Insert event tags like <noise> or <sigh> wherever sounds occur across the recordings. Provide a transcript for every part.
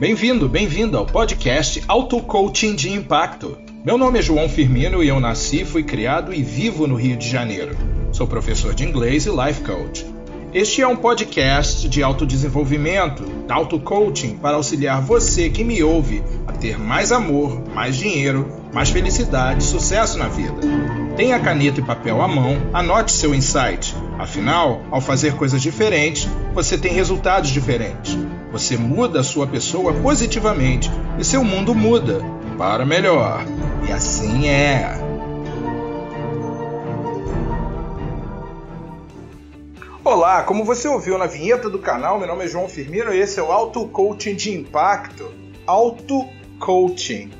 Bem-vindo, bem-vindo ao podcast Auto Coaching de Impacto. Meu nome é João Firmino e eu nasci, fui criado e vivo no Rio de Janeiro. Sou professor de inglês e life coach. Este é um podcast de autodesenvolvimento, de auto-coaching, para auxiliar você que me ouve a ter mais amor, mais dinheiro, mais felicidade e sucesso na vida. Tenha caneta e papel à mão, anote seu insight. Afinal, ao fazer coisas diferentes, você tem resultados diferentes. Você muda a sua pessoa positivamente e seu mundo muda para melhor. E assim é. Olá, como você ouviu na vinheta do canal, meu nome é João Firmino e esse é o Auto Coaching de Impacto. Auto Coaching.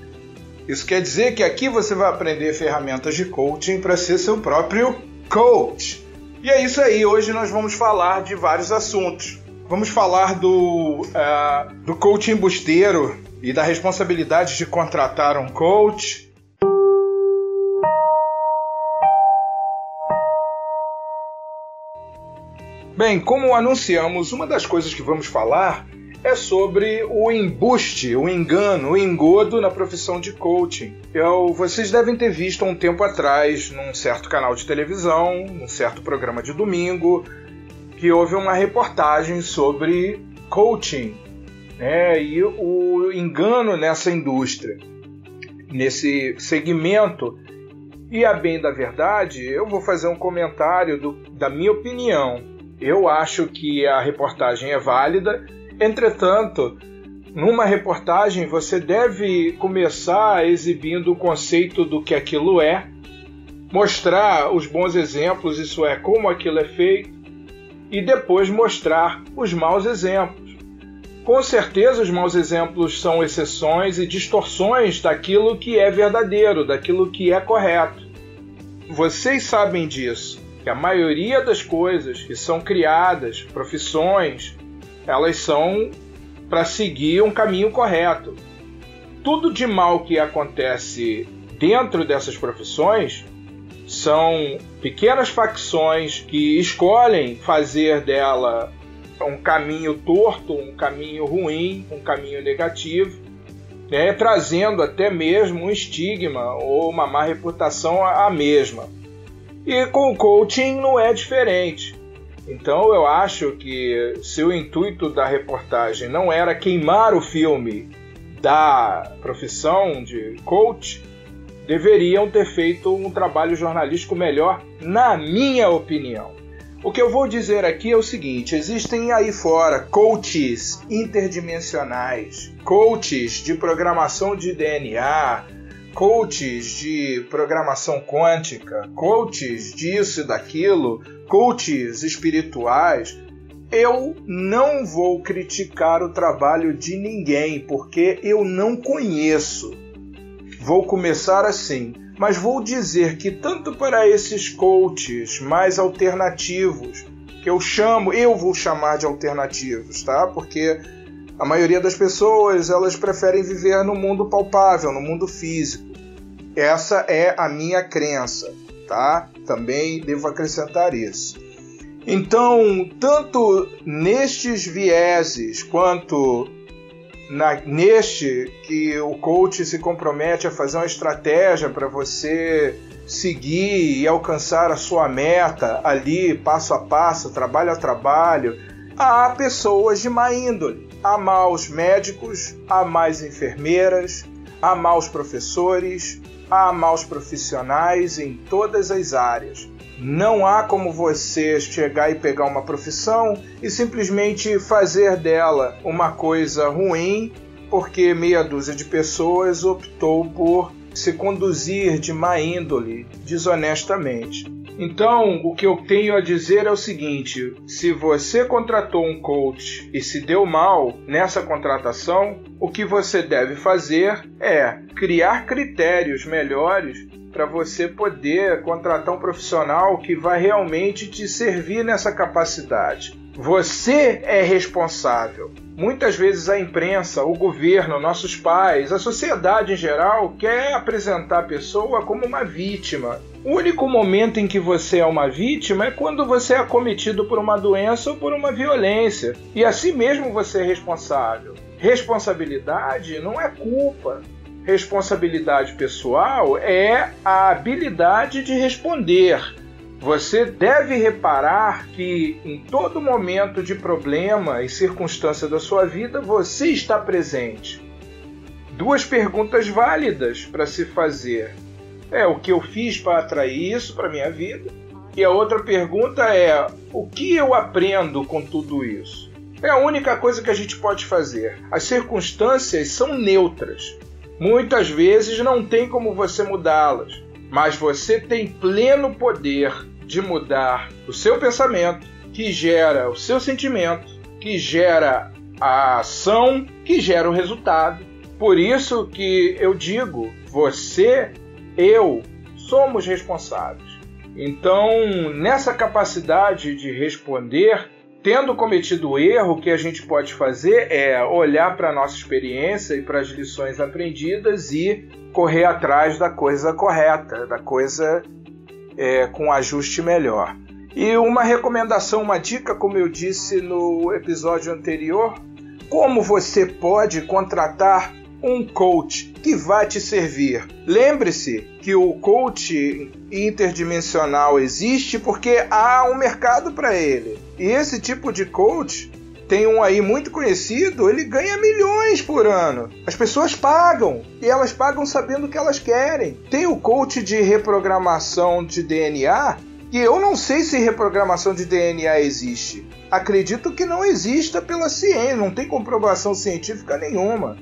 Isso quer dizer que aqui você vai aprender ferramentas de coaching para ser seu próprio coach. E é isso aí, hoje nós vamos falar de vários assuntos. Vamos falar do, uh, do coaching busteiro e da responsabilidade de contratar um coach. Bem, como anunciamos, uma das coisas que vamos falar é sobre o embuste, o engano, o engodo na profissão de coaching. Eu, vocês devem ter visto um tempo atrás, num certo canal de televisão, num certo programa de domingo, que houve uma reportagem sobre coaching né, e o engano nessa indústria, nesse segmento. E a bem da verdade, eu vou fazer um comentário do, da minha opinião. Eu acho que a reportagem é válida, entretanto, numa reportagem você deve começar exibindo o conceito do que aquilo é, mostrar os bons exemplos, isso é, como aquilo é feito, e depois mostrar os maus exemplos. Com certeza, os maus exemplos são exceções e distorções daquilo que é verdadeiro, daquilo que é correto. Vocês sabem disso que a maioria das coisas que são criadas, profissões, elas são para seguir um caminho correto. Tudo de mal que acontece dentro dessas profissões são pequenas facções que escolhem fazer dela um caminho torto, um caminho ruim, um caminho negativo, né, trazendo até mesmo um estigma ou uma má reputação à mesma. E com o coaching não é diferente. Então eu acho que se o intuito da reportagem não era queimar o filme da profissão de coach, deveriam ter feito um trabalho jornalístico melhor, na minha opinião. O que eu vou dizer aqui é o seguinte: existem aí fora coaches interdimensionais, coaches de programação de DNA, coaches de programação quântica, coaches disso e daquilo, coaches espirituais, eu não vou criticar o trabalho de ninguém porque eu não conheço. Vou começar assim, mas vou dizer que tanto para esses coaches mais alternativos, que eu chamo, eu vou chamar de alternativos, tá? Porque a maioria das pessoas elas preferem viver no mundo palpável, no mundo físico. Essa é a minha crença, tá? Também devo acrescentar isso. Então, tanto nestes vieses quanto na, neste que o coach se compromete a fazer uma estratégia para você seguir e alcançar a sua meta ali, passo a passo, trabalho a trabalho, há pessoas de má índole há maus médicos, há mais enfermeiras, há maus professores, há maus profissionais em todas as áreas. Não há como você chegar e pegar uma profissão e simplesmente fazer dela uma coisa ruim porque meia dúzia de pessoas optou por se conduzir de má índole, desonestamente. Então, o que eu tenho a dizer é o seguinte: se você contratou um coach e se deu mal nessa contratação, o que você deve fazer é criar critérios melhores para você poder contratar um profissional que vai realmente te servir nessa capacidade. Você é responsável. Muitas vezes a imprensa, o governo, nossos pais, a sociedade em geral quer apresentar a pessoa como uma vítima. O único momento em que você é uma vítima é quando você é acometido por uma doença ou por uma violência. E assim mesmo você é responsável. Responsabilidade não é culpa. Responsabilidade pessoal é a habilidade de responder você deve reparar que em todo momento de problema e circunstância da sua vida você está presente. Duas perguntas válidas para se fazer. É o que eu fiz para atrair isso para minha vida? E a outra pergunta é: o que eu aprendo com tudo isso? É a única coisa que a gente pode fazer. As circunstâncias são neutras. Muitas vezes não tem como você mudá-las, mas você tem pleno poder de mudar o seu pensamento, que gera o seu sentimento, que gera a ação, que gera o resultado. Por isso que eu digo, você, eu, somos responsáveis. Então, nessa capacidade de responder, tendo cometido o erro, o que a gente pode fazer é olhar para a nossa experiência e para as lições aprendidas e correr atrás da coisa correta, da coisa é, com ajuste melhor. E uma recomendação, uma dica, como eu disse no episódio anterior, como você pode contratar um coach que vai te servir. Lembre-se que o coach interdimensional existe porque há um mercado para ele. E esse tipo de coach tem um aí muito conhecido, ele ganha milhões por ano. As pessoas pagam e elas pagam sabendo o que elas querem. Tem o coach de reprogramação de DNA e eu não sei se reprogramação de DNA existe. Acredito que não exista pela ciência, não tem comprovação científica nenhuma.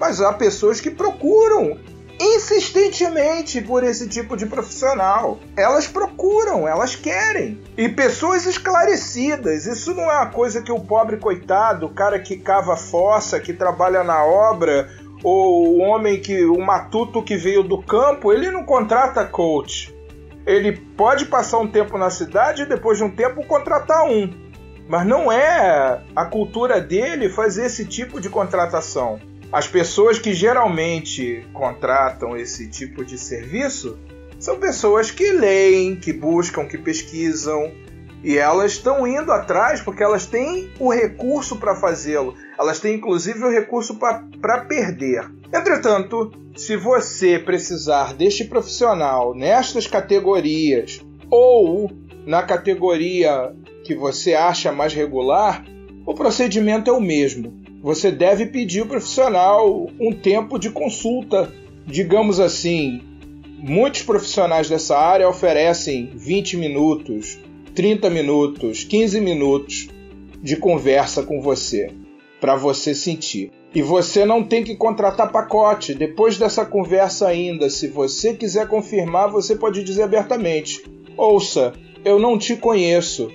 Mas há pessoas que procuram insistentemente por esse tipo de profissional. Elas procuram, elas querem. E pessoas esclarecidas. Isso não é uma coisa que o pobre coitado, o cara que cava fossa, que trabalha na obra, ou o homem que o matuto que veio do campo, ele não contrata coach. Ele pode passar um tempo na cidade e depois de um tempo contratar um. Mas não é a cultura dele fazer esse tipo de contratação. As pessoas que geralmente contratam esse tipo de serviço são pessoas que leem, que buscam, que pesquisam, e elas estão indo atrás porque elas têm o recurso para fazê-lo. Elas têm inclusive o recurso para perder. Entretanto, se você precisar deste profissional nestas categorias ou na categoria que você acha mais regular, o procedimento é o mesmo você deve pedir ao profissional um tempo de consulta. Digamos assim, muitos profissionais dessa área oferecem 20 minutos, 30 minutos, 15 minutos de conversa com você, para você sentir. E você não tem que contratar pacote. Depois dessa conversa ainda, se você quiser confirmar, você pode dizer abertamente: "Ouça, eu não te conheço.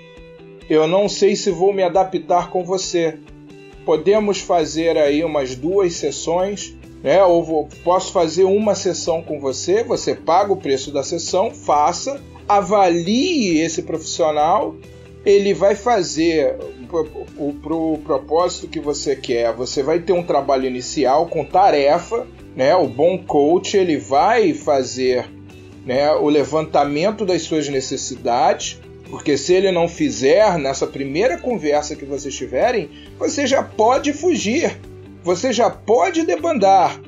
Eu não sei se vou me adaptar com você podemos fazer aí umas duas sessões, né? Ou vou, posso fazer uma sessão com você, você paga o preço da sessão, faça, avalie esse profissional, ele vai fazer o propósito que você quer. Você vai ter um trabalho inicial com tarefa, né? O bom coach ele vai fazer né, o levantamento das suas necessidades, porque se ele não fizer nessa primeira conversa que vocês tiverem, você já pode fugir, você já pode debandar.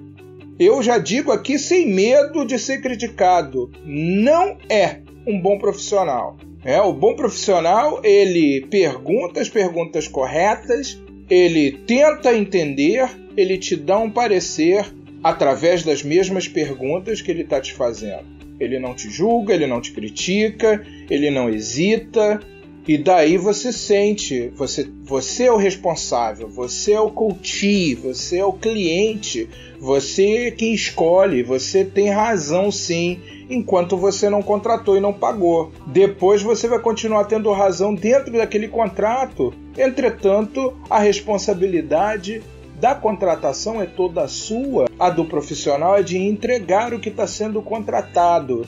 Eu já digo aqui sem medo de ser criticado, não é um bom profissional. É, o bom profissional, ele pergunta as perguntas corretas, ele tenta entender, ele te dá um parecer através das mesmas perguntas que ele está te fazendo. Ele não te julga, ele não te critica, ele não hesita. E daí você sente, você, você é o responsável, você é o coach, você é o cliente, você é quem escolhe, você tem razão sim, enquanto você não contratou e não pagou. Depois você vai continuar tendo razão dentro daquele contrato. Entretanto, a responsabilidade da contratação é toda sua, a do profissional é de entregar o que está sendo contratado.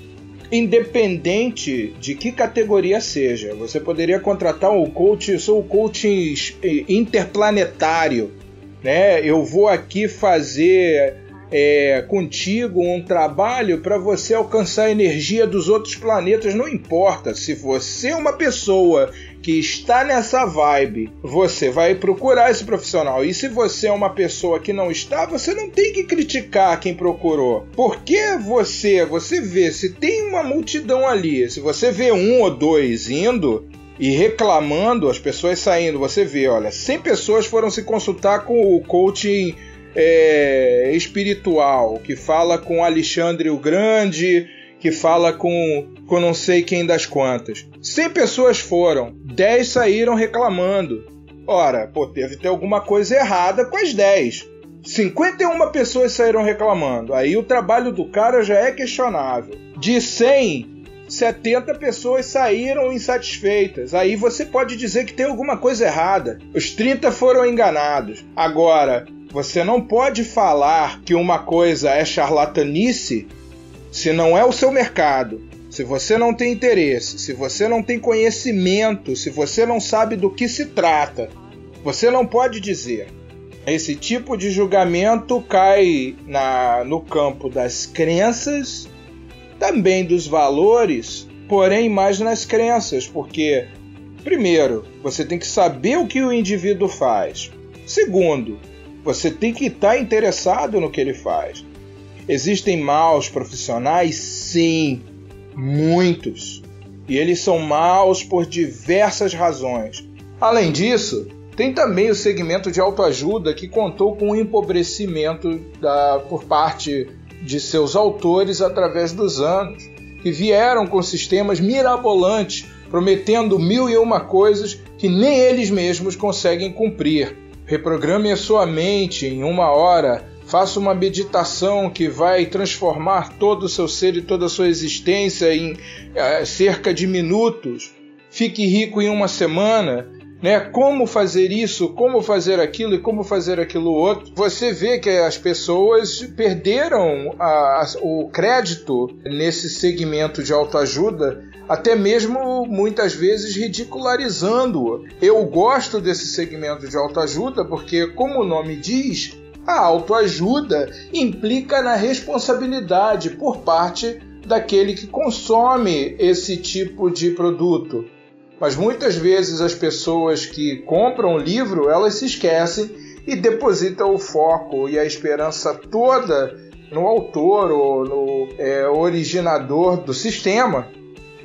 Independente de que categoria seja, você poderia contratar um coach, eu sou o coach interplanetário, né? Eu vou aqui fazer é, contigo um trabalho para você alcançar a energia dos outros planetas. Não importa se você é uma pessoa que está nessa vibe, você vai procurar esse profissional. E se você é uma pessoa que não está, você não tem que criticar quem procurou. Porque você, você vê, se tem uma multidão ali, se você vê um ou dois indo, e reclamando, as pessoas saindo, você vê, olha, 100 pessoas foram se consultar com o coaching é, espiritual, que fala com Alexandre o Grande, que fala com, com não sei quem das quantas. 100 pessoas foram, 10 saíram reclamando. Ora, pô, deve ter alguma coisa errada com as 10. 51 pessoas saíram reclamando. Aí o trabalho do cara já é questionável. De 100, 70 pessoas saíram insatisfeitas. Aí você pode dizer que tem alguma coisa errada. Os 30 foram enganados. Agora, você não pode falar que uma coisa é charlatanice se não é o seu mercado, se você não tem interesse, se você não tem conhecimento, se você não sabe do que se trata. Você não pode dizer. Esse tipo de julgamento cai na, no campo das crenças, também dos valores, porém mais nas crenças, porque, primeiro, você tem que saber o que o indivíduo faz. Segundo, você tem que estar tá interessado no que ele faz. Existem maus profissionais? Sim, muitos. E eles são maus por diversas razões. Além disso, tem também o segmento de autoajuda que contou com o empobrecimento da, por parte de seus autores através dos anos, que vieram com sistemas mirabolantes, prometendo mil e uma coisas que nem eles mesmos conseguem cumprir. Reprograme a sua mente em uma hora. Faça uma meditação que vai transformar todo o seu ser e toda a sua existência em é, cerca de minutos. Fique rico em uma semana. Né? Como fazer isso, como fazer aquilo e como fazer aquilo outro. Você vê que as pessoas perderam a, a, o crédito nesse segmento de autoajuda até mesmo muitas vezes ridicularizando-o. Eu gosto desse segmento de autoajuda porque, como o nome diz, a autoajuda implica na responsabilidade por parte daquele que consome esse tipo de produto. Mas muitas vezes as pessoas que compram o livro, elas se esquecem e depositam o foco e a esperança toda no autor ou no é, originador do sistema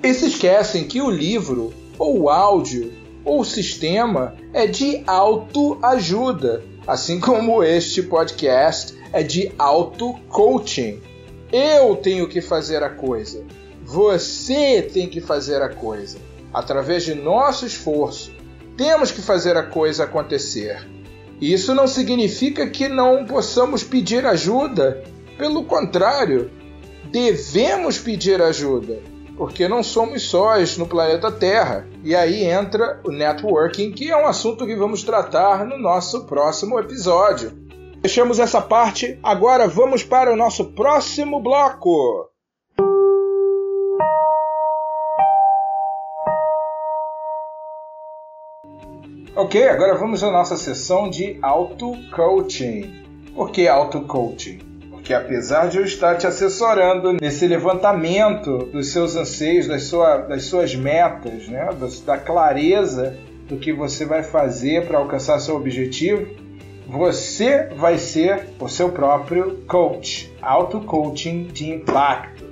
e se esquecem que o livro, ou o áudio, ou o sistema é de autoajuda, assim como este podcast é de auto-coaching. Eu tenho que fazer a coisa. Você tem que fazer a coisa. Através de nosso esforço, temos que fazer a coisa acontecer. Isso não significa que não possamos pedir ajuda. Pelo contrário, devemos pedir ajuda porque não somos sós no planeta Terra. E aí entra o networking, que é um assunto que vamos tratar no nosso próximo episódio. Fechamos essa parte, agora vamos para o nosso próximo bloco. Ok, agora vamos à nossa sessão de auto-coaching. Por que auto-coaching? Que apesar de eu estar te assessorando nesse levantamento dos seus anseios, das, sua, das suas metas, né, da clareza do que você vai fazer para alcançar seu objetivo, você vai ser o seu próprio coach, auto-coaching de impacto.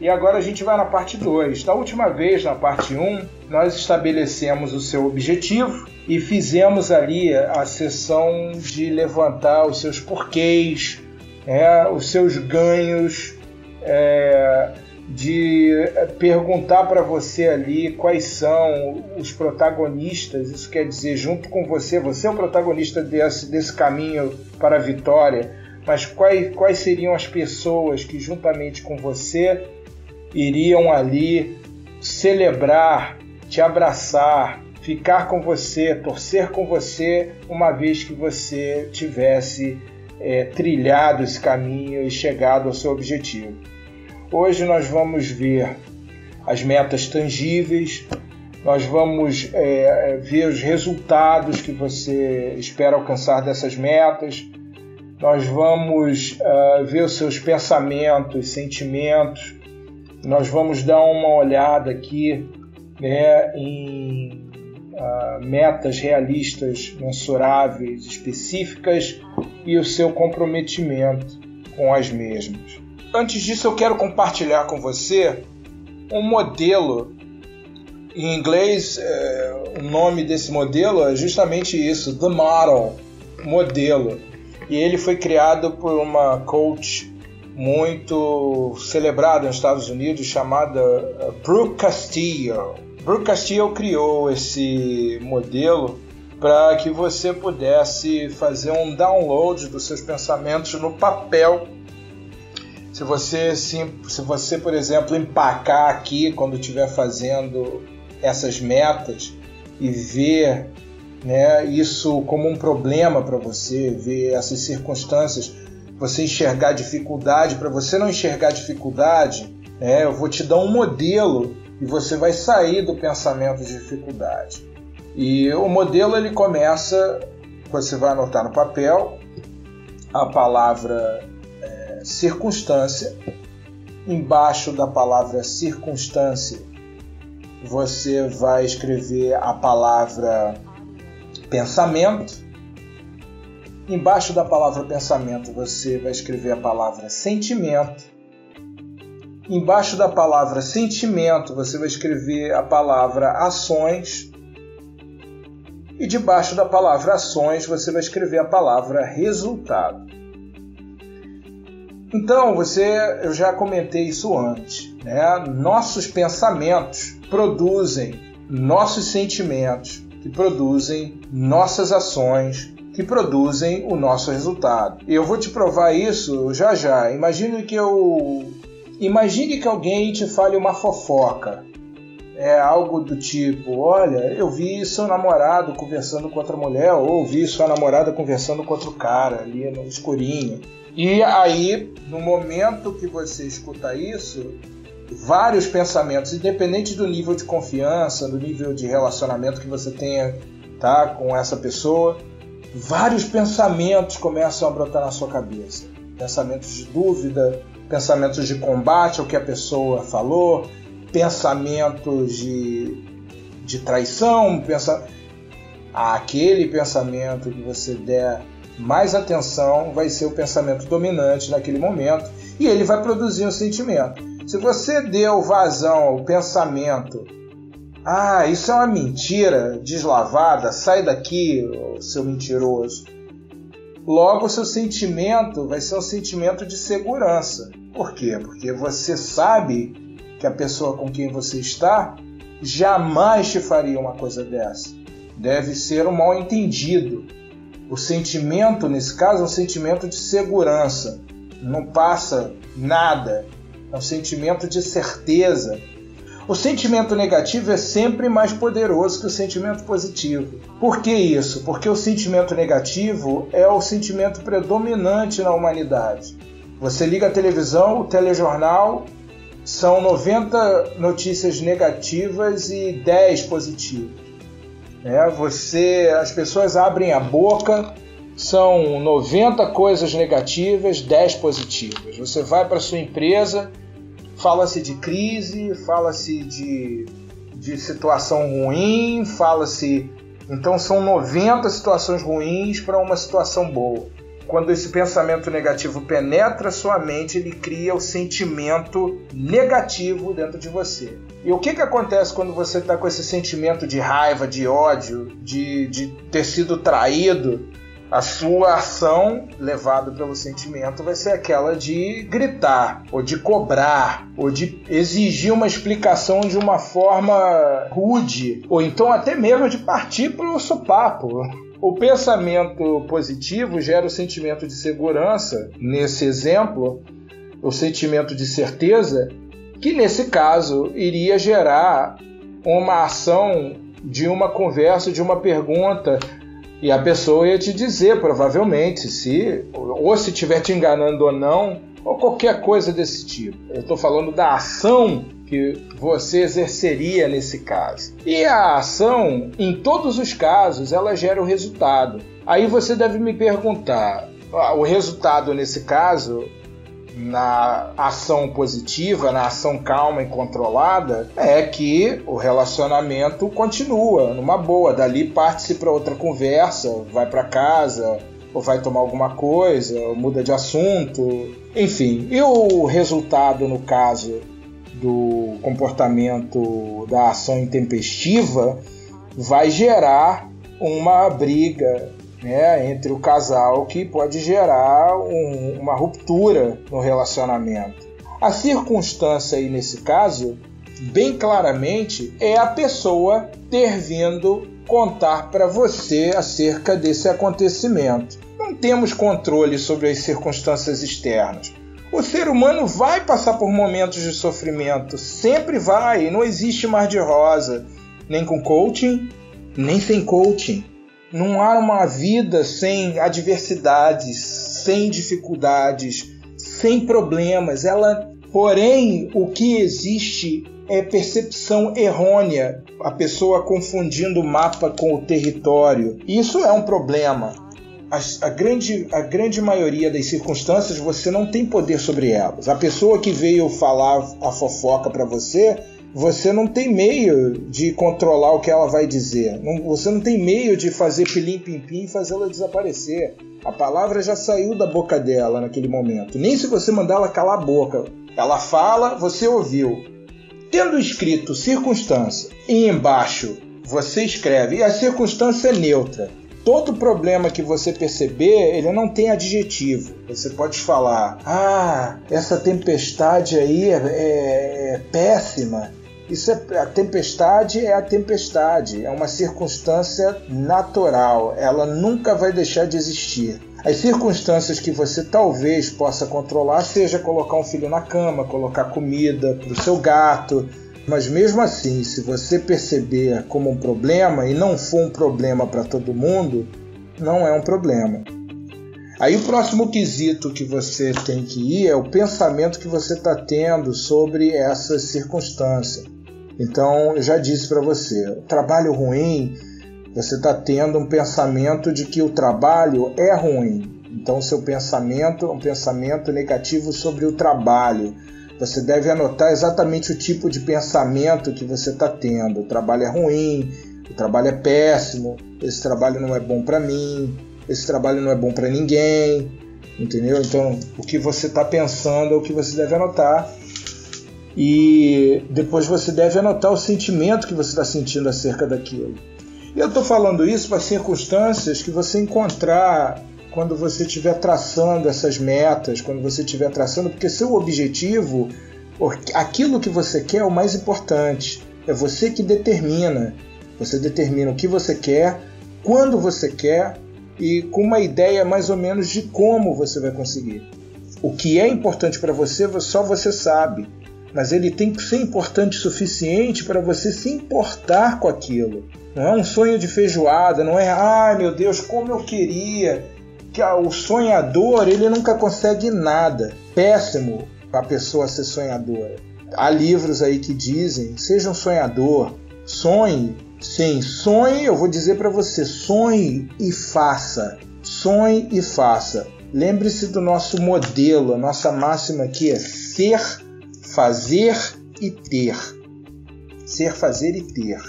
E agora a gente vai na parte 2. Da última vez, na parte 1, um, nós estabelecemos o seu objetivo e fizemos ali a sessão de levantar os seus porquês, é, os seus ganhos, é, de perguntar para você ali quais são os protagonistas, isso quer dizer, junto com você, você é o protagonista desse, desse caminho para a vitória, mas quais, quais seriam as pessoas que, juntamente com você, iriam ali celebrar, te abraçar, ficar com você, torcer com você, uma vez que você tivesse é, trilhado esse caminho e chegado ao seu objetivo. Hoje nós vamos ver as metas tangíveis, nós vamos é, é ver os resultados que você espera alcançar dessas metas, nós vamos uh, ver os seus pensamentos, sentimentos, nós vamos dar uma olhada aqui né, em metas realistas, mensuráveis, específicas e o seu comprometimento com as mesmas. Antes disso, eu quero compartilhar com você um modelo. Em inglês, é, o nome desse modelo é justamente isso: The Model modelo. E ele foi criado por uma coach muito celebrada nos Estados Unidos chamada eh, Brooke Castillo. Brooke Castillo criou esse modelo para que você pudesse fazer um download dos seus pensamentos no papel. Se você, se você por exemplo, empacar aqui quando estiver fazendo essas metas e ver né, isso como um problema para você, ver essas circunstâncias, você enxergar dificuldade, para você não enxergar dificuldade, né, eu vou te dar um modelo e você vai sair do pensamento de dificuldade. E o modelo ele começa, você vai anotar no papel a palavra é, circunstância. Embaixo da palavra circunstância, você vai escrever a palavra pensamento. Embaixo da palavra pensamento, você vai escrever a palavra sentimento. Embaixo da palavra sentimento, você vai escrever a palavra ações. E debaixo da palavra ações, você vai escrever a palavra resultado. Então, você, eu já comentei isso antes, né? Nossos pensamentos produzem nossos sentimentos, que produzem nossas ações, que produzem o nosso resultado. Eu vou te provar isso já já. Imagine que eu imagine que alguém te fale uma fofoca é algo do tipo: olha, eu vi seu namorado conversando com outra mulher, ou vi sua namorada conversando com outro cara ali no escurinho. E aí, no momento que você escuta isso, vários pensamentos, independente do nível de confiança, do nível de relacionamento que você tenha tá, com essa pessoa, vários pensamentos começam a brotar na sua cabeça. Pensamentos de dúvida, pensamentos de combate ao que a pessoa falou, pensamentos de, de traição, pensa, aquele pensamento que você der mais atenção vai ser o pensamento dominante naquele momento e ele vai produzir um sentimento. Se você deu vazão ao pensamento, ah, isso é uma mentira deslavada, sai daqui, seu mentiroso. Logo, o seu sentimento vai ser um sentimento de segurança. Por quê? Porque você sabe que a pessoa com quem você está jamais te faria uma coisa dessa. Deve ser um mal entendido. O sentimento, nesse caso, é um sentimento de segurança. Não passa nada. É um sentimento de certeza. O sentimento negativo é sempre mais poderoso que o sentimento positivo. Por que isso? Porque o sentimento negativo é o sentimento predominante na humanidade. Você liga a televisão, o telejornal são 90 notícias negativas e 10 positivas. É, você, as pessoas abrem a boca, são 90 coisas negativas, 10 positivas. Você vai para sua empresa, fala-se de crise, fala-se de, de situação ruim, fala-se. Então são 90 situações ruins para uma situação boa quando esse pensamento negativo penetra sua mente, ele cria o sentimento negativo dentro de você. E o que, que acontece quando você está com esse sentimento de raiva, de ódio, de, de ter sido traído? A sua ação, levada pelo sentimento, vai ser aquela de gritar, ou de cobrar, ou de exigir uma explicação de uma forma rude, ou então até mesmo de partir para o sopapo. O pensamento positivo gera o sentimento de segurança, nesse exemplo, o sentimento de certeza, que nesse caso iria gerar uma ação de uma conversa, de uma pergunta, e a pessoa ia te dizer, provavelmente, se ou se estiver te enganando ou não, ou qualquer coisa desse tipo. Eu estou falando da ação que você exerceria nesse caso. E a ação, em todos os casos, ela gera o resultado. Aí você deve me perguntar: o resultado nesse caso na ação positiva, na ação calma e controlada, é que o relacionamento continua numa boa. Dali parte-se para outra conversa, vai para casa, ou vai tomar alguma coisa, ou muda de assunto, enfim. E o resultado, no caso do comportamento da ação intempestiva, vai gerar uma briga né, entre o casal que pode gerar um, uma ruptura no relacionamento. A circunstância aí nesse caso, bem claramente, é a pessoa ter vindo contar para você acerca desse acontecimento. Não temos controle sobre as circunstâncias externas. O ser humano vai passar por momentos de sofrimento, sempre vai, não existe mar de rosa, nem com coaching, nem sem coaching. Não há uma vida sem adversidades, sem dificuldades, sem problemas. Ela, porém, o que existe é percepção errônea, a pessoa confundindo o mapa com o território. Isso é um problema. A, a, grande, a grande maioria das circunstâncias você não tem poder sobre elas. A pessoa que veio falar a fofoca para você você não tem meio de controlar o que ela vai dizer. Não, você não tem meio de fazer pilim-pim-pim e fazê-la desaparecer. A palavra já saiu da boca dela naquele momento. Nem se você mandar ela calar a boca. Ela fala, você ouviu. Tendo escrito circunstância e embaixo você escreve, e a circunstância é neutra. Todo problema que você perceber, ele não tem adjetivo. Você pode falar: Ah, essa tempestade aí é, é, é péssima isso é a tempestade é a tempestade, é uma circunstância natural, ela nunca vai deixar de existir. As circunstâncias que você talvez possa controlar seja colocar um filho na cama, colocar comida para o seu gato, mas mesmo assim, se você perceber como um problema e não for um problema para todo mundo, não é um problema. Aí o próximo quesito que você tem que ir é o pensamento que você está tendo sobre essa circunstância. Então, eu já disse para você, trabalho ruim, você está tendo um pensamento de que o trabalho é ruim. Então, seu pensamento é um pensamento negativo sobre o trabalho. Você deve anotar exatamente o tipo de pensamento que você está tendo. O trabalho é ruim, o trabalho é péssimo, esse trabalho não é bom para mim, esse trabalho não é bom para ninguém, entendeu? Então, o que você está pensando é o que você deve anotar e depois você deve anotar o sentimento que você está sentindo acerca daquilo. E eu estou falando isso para circunstâncias que você encontrar quando você estiver traçando essas metas, quando você estiver traçando, porque seu objetivo, aquilo que você quer é o mais importante. É você que determina. Você determina o que você quer, quando você quer e com uma ideia mais ou menos de como você vai conseguir. O que é importante para você, só você sabe mas ele tem que ser importante o suficiente para você se importar com aquilo. Não é um sonho de feijoada, não é, ai meu Deus, como eu queria. Que o sonhador, ele nunca consegue nada. Péssimo a pessoa ser sonhadora. Há livros aí que dizem, seja um sonhador, sonhe. Sim, sonhe, eu vou dizer para você, sonhe e faça. Sonhe e faça. Lembre-se do nosso modelo, a nossa máxima aqui é ser fazer e ter. Ser, fazer e ter.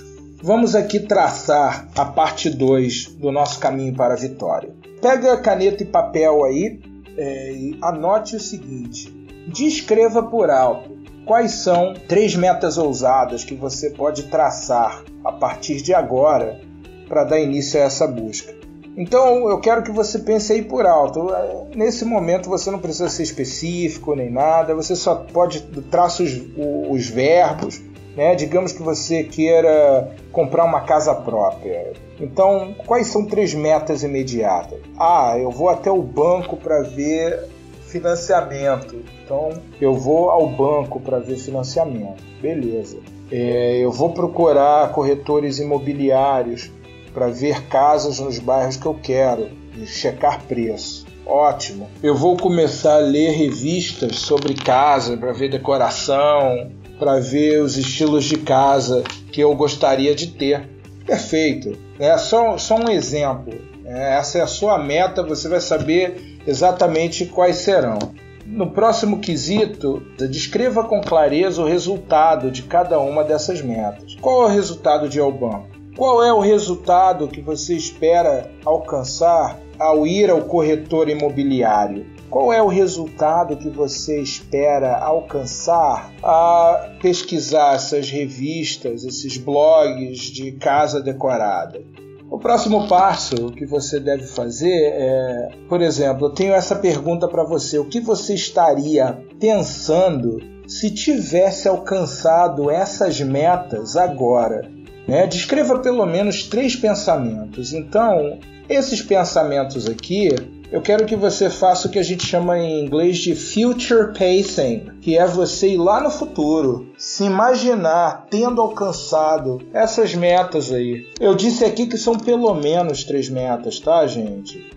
Vamos aqui traçar a parte 2 do nosso caminho para a vitória. Pega caneta e papel aí é, e anote o seguinte: descreva por alto quais são três metas ousadas que você pode traçar a partir de agora para dar início a essa busca. Então eu quero que você pense aí por alto. Nesse momento você não precisa ser específico nem nada, você só pode traçar os, os verbos. Né? Digamos que você queira comprar uma casa própria. Então, quais são três metas imediatas? Ah, eu vou até o banco para ver financiamento. Então, eu vou ao banco para ver financiamento. Beleza. É, eu vou procurar corretores imobiliários para ver casas nos bairros que eu quero e checar preço. Ótimo. Eu vou começar a ler revistas sobre casa para ver decoração, para ver os estilos de casa que eu gostaria de ter. Perfeito. É só, só um exemplo. É, essa é a sua meta, você vai saber exatamente quais serão. No próximo quesito, descreva com clareza o resultado de cada uma dessas metas. Qual é o resultado de Alban? Qual é o resultado que você espera alcançar ao ir ao corretor imobiliário? Qual é o resultado que você espera alcançar a pesquisar essas revistas, esses blogs de casa decorada? O próximo passo que você deve fazer é, por exemplo, eu tenho essa pergunta para você: o que você estaria pensando se tivesse alcançado essas metas agora? Né? Descreva pelo menos três pensamentos. Então, esses pensamentos aqui eu quero que você faça o que a gente chama em inglês de future pacing, que é você ir lá no futuro, se imaginar tendo alcançado essas metas aí. Eu disse aqui que são pelo menos três metas, tá, gente?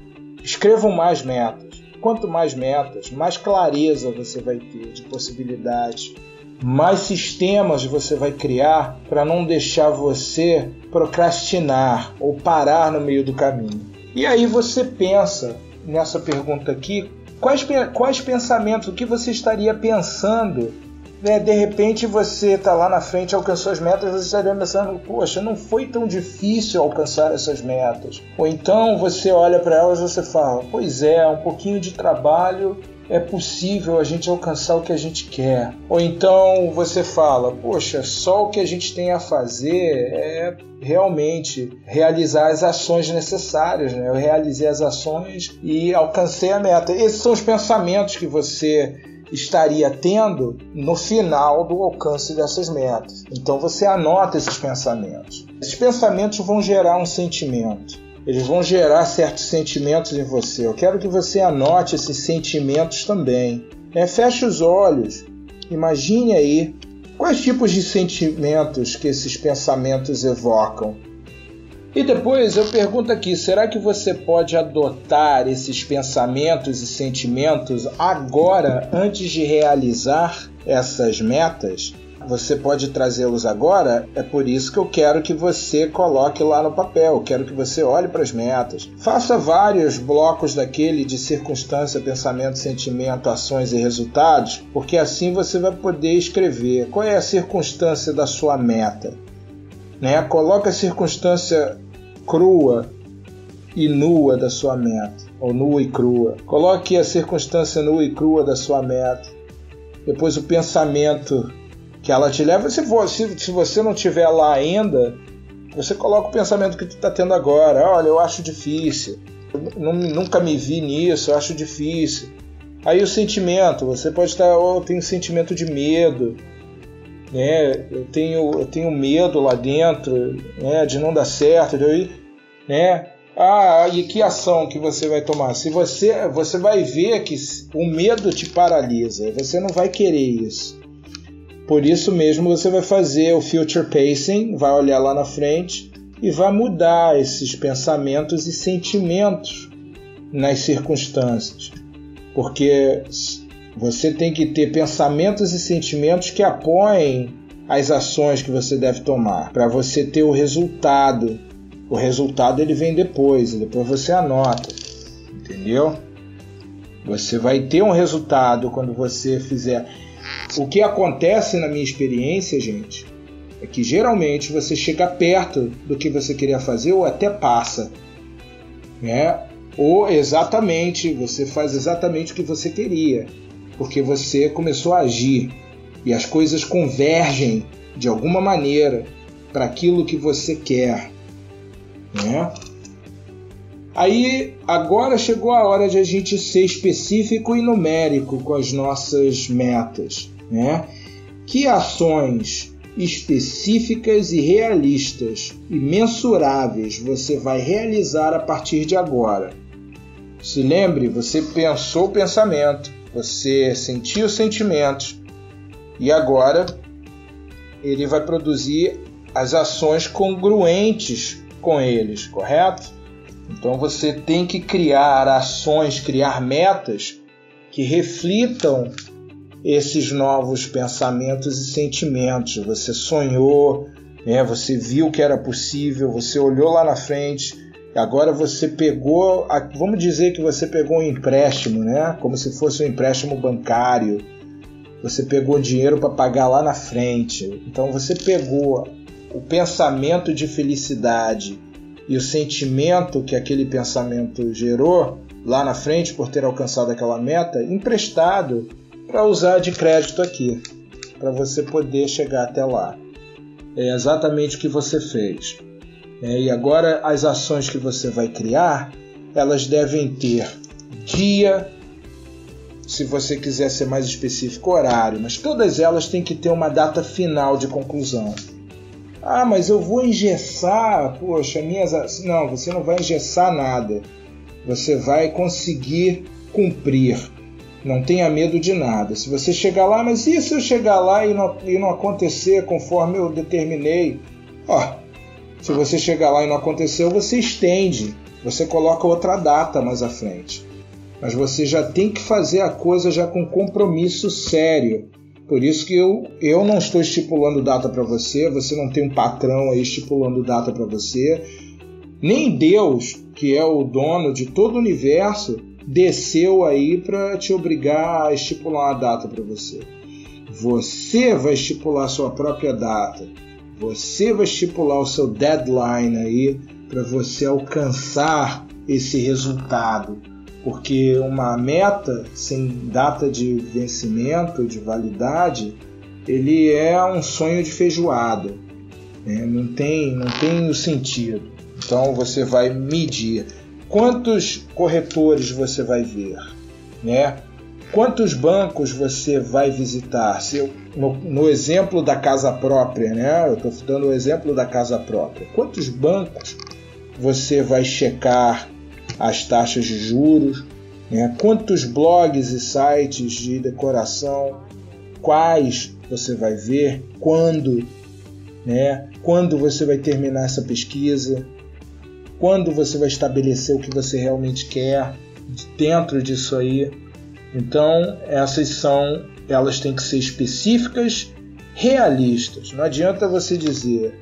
Escrevam mais metas. Quanto mais metas, mais clareza você vai ter de possibilidades, mais sistemas você vai criar para não deixar você procrastinar ou parar no meio do caminho. E aí você pensa nessa pergunta aqui, quais, quais pensamentos, o que você estaria pensando? Né? De repente você está lá na frente, alcançou as metas, você estaria pensando, poxa, não foi tão difícil alcançar essas metas. Ou então você olha para elas e você fala, pois é, um pouquinho de trabalho é possível a gente alcançar o que a gente quer. Ou então você fala, poxa, só o que a gente tem a fazer é realmente realizar as ações necessárias. Né? Eu realizei as ações e alcancei a meta. Esses são os pensamentos que você estaria tendo no final do alcance dessas metas. Então você anota esses pensamentos. Esses pensamentos vão gerar um sentimento eles vão gerar certos sentimentos em você. Eu quero que você anote esses sentimentos também. É, feche os olhos, imagine aí quais tipos de sentimentos que esses pensamentos evocam. E depois eu pergunto aqui: será que você pode adotar esses pensamentos e sentimentos agora, antes de realizar essas metas? Você pode trazê-los agora, é por isso que eu quero que você coloque lá no papel, quero que você olhe para as metas. Faça vários blocos daquele de circunstância, pensamento, sentimento, ações e resultados, porque assim você vai poder escrever qual é a circunstância da sua meta. Né? Coloque a circunstância crua e nua da sua meta, ou nua e crua. Coloque a circunstância nua e crua da sua meta. Depois o pensamento que ela te leva. Se, você, se você não tiver lá ainda, você coloca o pensamento que tu está tendo agora. Olha, eu acho difícil. Eu nunca me vi nisso, eu acho difícil. Aí o sentimento, você pode estar, oh, eu tenho sentimento de medo, né? Eu tenho, eu tenho medo lá dentro, né? De não dar certo, de né? Ah, e que ação que você vai tomar? Se você, você vai ver que o medo te paralisa, você não vai querer isso. Por isso mesmo você vai fazer o future pacing, vai olhar lá na frente e vai mudar esses pensamentos e sentimentos nas circunstâncias. Porque você tem que ter pensamentos e sentimentos que apoiem as ações que você deve tomar, para você ter o resultado. O resultado ele vem depois, depois você anota. Entendeu? Você vai ter um resultado quando você fizer o que acontece na minha experiência, gente, é que geralmente você chega perto do que você queria fazer ou até passa, né? Ou exatamente, você faz exatamente o que você queria, porque você começou a agir e as coisas convergem de alguma maneira para aquilo que você quer, né? Aí agora chegou a hora de a gente ser específico e numérico com as nossas metas, né? Que ações específicas e realistas e mensuráveis você vai realizar a partir de agora? Se lembre, você pensou o pensamento, você sentiu os sentimentos e agora ele vai produzir as ações congruentes com eles, correto? Então você tem que criar ações, criar metas que reflitam esses novos pensamentos e sentimentos. Você sonhou, né? você viu que era possível, você olhou lá na frente, agora você pegou, vamos dizer que você pegou um empréstimo, né? como se fosse um empréstimo bancário. Você pegou dinheiro para pagar lá na frente. Então você pegou o pensamento de felicidade e o sentimento que aquele pensamento gerou lá na frente por ter alcançado aquela meta emprestado para usar de crédito aqui, para você poder chegar até lá. É exatamente o que você fez. É, e agora as ações que você vai criar, elas devem ter dia, se você quiser ser mais específico, horário, mas todas elas têm que ter uma data final de conclusão. Ah, mas eu vou engessar, poxa, minhas. Não, você não vai engessar nada. Você vai conseguir cumprir. Não tenha medo de nada. Se você chegar lá, mas e se eu chegar lá e não, e não acontecer conforme eu determinei? Ó, se você chegar lá e não aconteceu, você estende. Você coloca outra data mais à frente. Mas você já tem que fazer a coisa já com compromisso sério. Por isso que eu, eu não estou estipulando data para você, você não tem um patrão aí estipulando data para você. Nem Deus, que é o dono de todo o universo, desceu aí para te obrigar a estipular uma data para você. Você vai estipular sua própria data. Você vai estipular o seu deadline aí para você alcançar esse resultado. Porque uma meta sem data de vencimento, de validade, ele é um sonho de feijoada. Né? Não, tem, não tem o sentido. Então você vai medir quantos corretores você vai ver, né? Quantos bancos você vai visitar? Se eu, no, no, exemplo da casa própria, né? Eu estou dando o exemplo da casa própria. Quantos bancos você vai checar as taxas de juros? Né? Quantos blogs e sites de decoração? Quais você vai ver? Quando? Né? Quando você vai terminar essa pesquisa? quando você vai estabelecer o que você realmente quer dentro disso aí. Então, essas são, elas têm que ser específicas, realistas. Não adianta você dizer,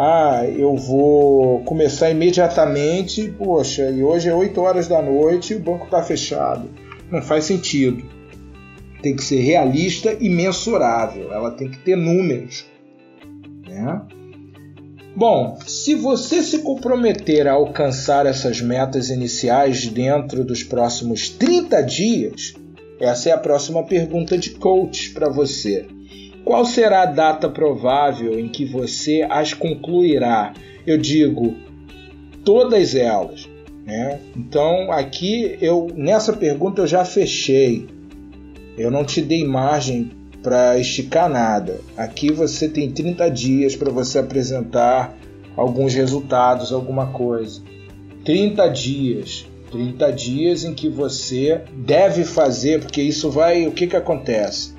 ah, eu vou começar imediatamente, poxa, e hoje é 8 horas da noite e o banco está fechado. Não faz sentido. Tem que ser realista e mensurável. Ela tem que ter números. Né? Bom, se você se comprometer a alcançar essas metas iniciais dentro dos próximos 30 dias, essa é a próxima pergunta de coach para você. Qual será a data provável em que você as concluirá? Eu digo todas elas. Né? Então aqui eu nessa pergunta eu já fechei. Eu não te dei margem para esticar nada. Aqui você tem 30 dias para você apresentar alguns resultados, alguma coisa. 30 dias. 30 dias em que você deve fazer, porque isso vai. O que, que acontece?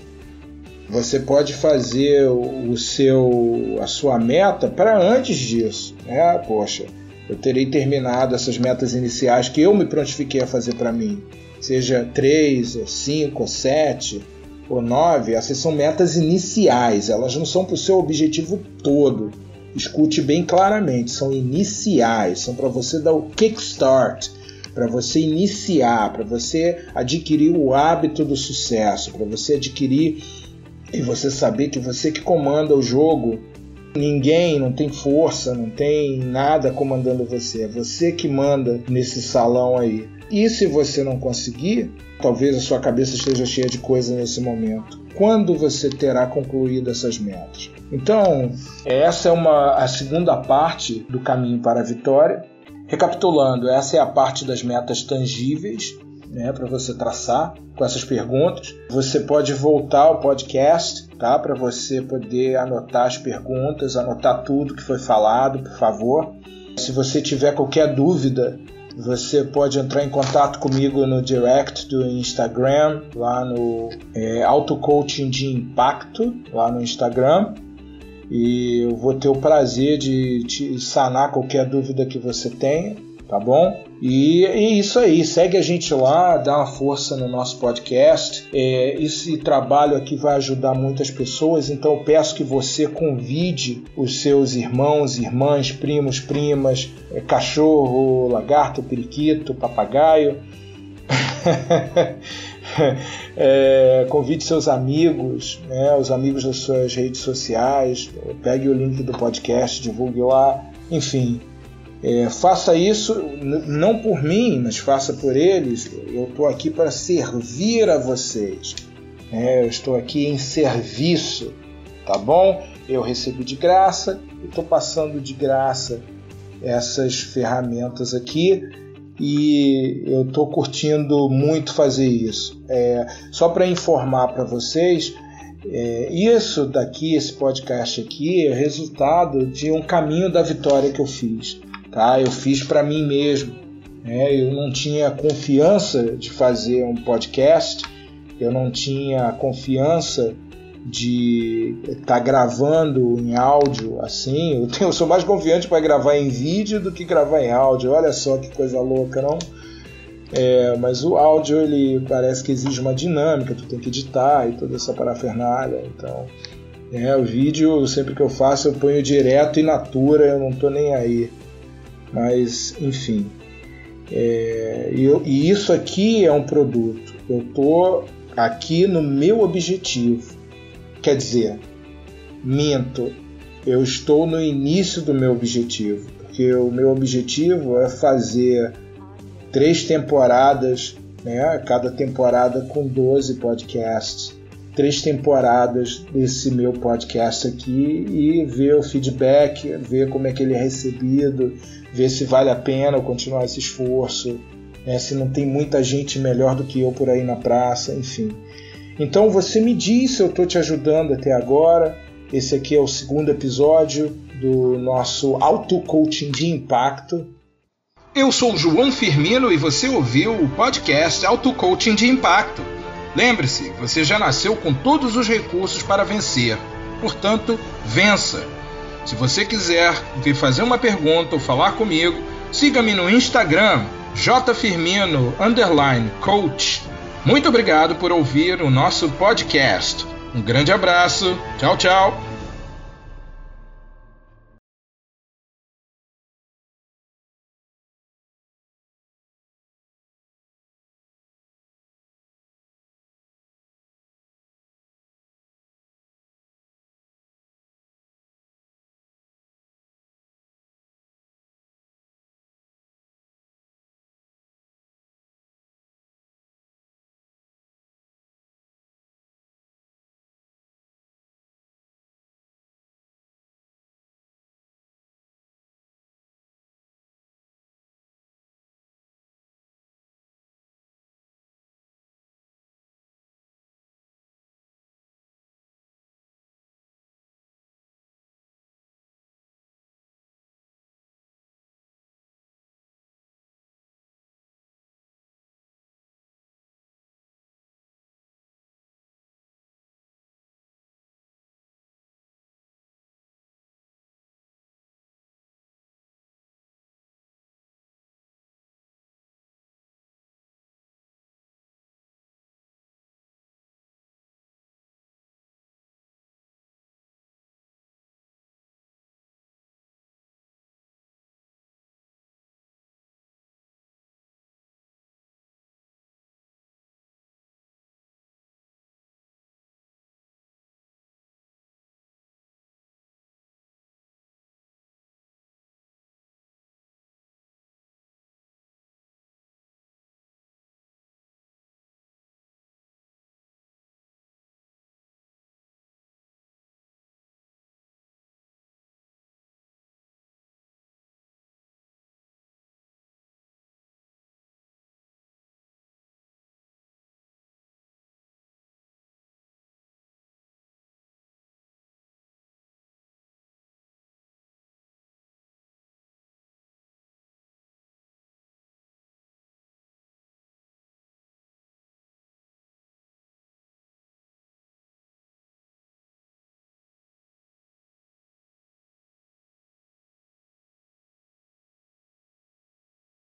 Você pode fazer o seu, a sua meta para antes disso. Né? Poxa, eu terei terminado essas metas iniciais que eu me prontifiquei a fazer para mim. Seja 3, ou 5, ou 7, ou 9, essas são metas iniciais, elas não são para o seu objetivo todo. Escute bem claramente, são iniciais, são para você dar o kickstart, para você iniciar, para você adquirir o hábito do sucesso, para você adquirir e você saber que você que comanda o jogo, ninguém, não tem força, não tem nada comandando você, é você que manda nesse salão aí. E se você não conseguir, talvez a sua cabeça esteja cheia de coisa nesse momento. Quando você terá concluído essas metas? Então, essa é uma a segunda parte do caminho para a vitória. Recapitulando, essa é a parte das metas tangíveis, né, para você traçar com essas perguntas. Você pode voltar ao podcast, tá, para você poder anotar as perguntas, anotar tudo que foi falado, por favor. Se você tiver qualquer dúvida você pode entrar em contato comigo no direct do Instagram, lá no é, Auto Coaching de Impacto, lá no Instagram. e eu vou ter o prazer de te sanar qualquer dúvida que você tenha, tá bom? E é isso aí, segue a gente lá, dá uma força no nosso podcast. É, esse trabalho aqui vai ajudar muitas pessoas, então eu peço que você convide os seus irmãos, irmãs, primos, primas, é, cachorro, lagarto, periquito, papagaio. <laughs> é, convide seus amigos, né, os amigos das suas redes sociais, pegue o link do podcast, divulgue lá, enfim. É, faça isso não por mim, mas faça por eles. Eu estou aqui para servir a vocês. É, eu estou aqui em serviço, tá bom? Eu recebi de graça e estou passando de graça essas ferramentas aqui e eu estou curtindo muito fazer isso. É, só para informar para vocês, é, isso daqui, esse podcast aqui, é resultado de um caminho da vitória que eu fiz. Tá? Eu fiz para mim mesmo. Né? Eu não tinha confiança de fazer um podcast, eu não tinha confiança de estar tá gravando em áudio assim. Eu, tenho, eu sou mais confiante para gravar em vídeo do que gravar em áudio. Olha só que coisa louca, não? É, mas o áudio ele parece que exige uma dinâmica, tu tem que editar e toda essa parafernália. Então, é, o vídeo sempre que eu faço eu ponho direto e natura, eu não tô nem aí. Mas, enfim. É, eu, e isso aqui é um produto. Eu tô aqui no meu objetivo Quer dizer, minto, eu estou no início do meu objetivo, porque o meu objetivo é fazer três temporadas, né? cada temporada com 12 podcasts, três temporadas desse meu podcast aqui e ver o feedback, ver como é que ele é recebido, ver se vale a pena continuar esse esforço, né? se não tem muita gente melhor do que eu por aí na praça, enfim. Então você me diz se eu estou te ajudando até agora. Esse aqui é o segundo episódio do nosso auto-coaching de impacto. Eu sou João Firmino e você ouviu o podcast Auto Coaching de Impacto. Lembre-se, você já nasceu com todos os recursos para vencer. Portanto, vença. Se você quiser vir fazer uma pergunta ou falar comigo, siga-me no Instagram jfirmino_coach muito obrigado por ouvir o nosso podcast. Um grande abraço. Tchau, tchau.